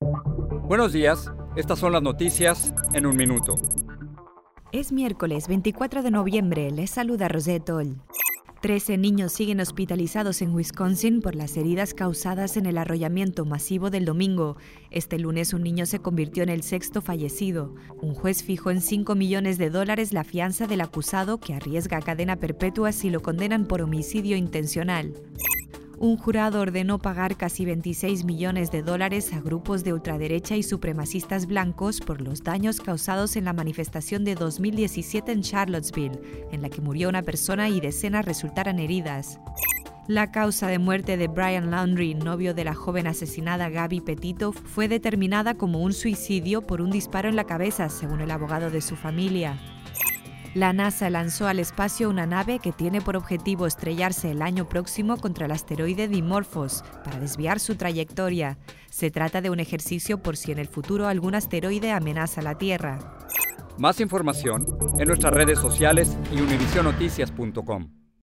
Buenos días, estas son las noticias en un minuto. Es miércoles 24 de noviembre, les saluda Rosette Oll. Trece niños siguen hospitalizados en Wisconsin por las heridas causadas en el arrollamiento masivo del domingo. Este lunes un niño se convirtió en el sexto fallecido. Un juez fijó en 5 millones de dólares la fianza del acusado que arriesga cadena perpetua si lo condenan por homicidio intencional un jurado ordenó pagar casi 26 millones de dólares a grupos de ultraderecha y supremacistas blancos por los daños causados en la manifestación de 2017 en Charlottesville, en la que murió una persona y decenas resultaron heridas. La causa de muerte de Brian Laundrie, novio de la joven asesinada Gaby Petito, fue determinada como un suicidio por un disparo en la cabeza, según el abogado de su familia. La NASA lanzó al espacio una nave que tiene por objetivo estrellarse el año próximo contra el asteroide Dimorphos para desviar su trayectoria. Se trata de un ejercicio por si en el futuro algún asteroide amenaza la Tierra. Más información en nuestras redes sociales y univisionoticias.com.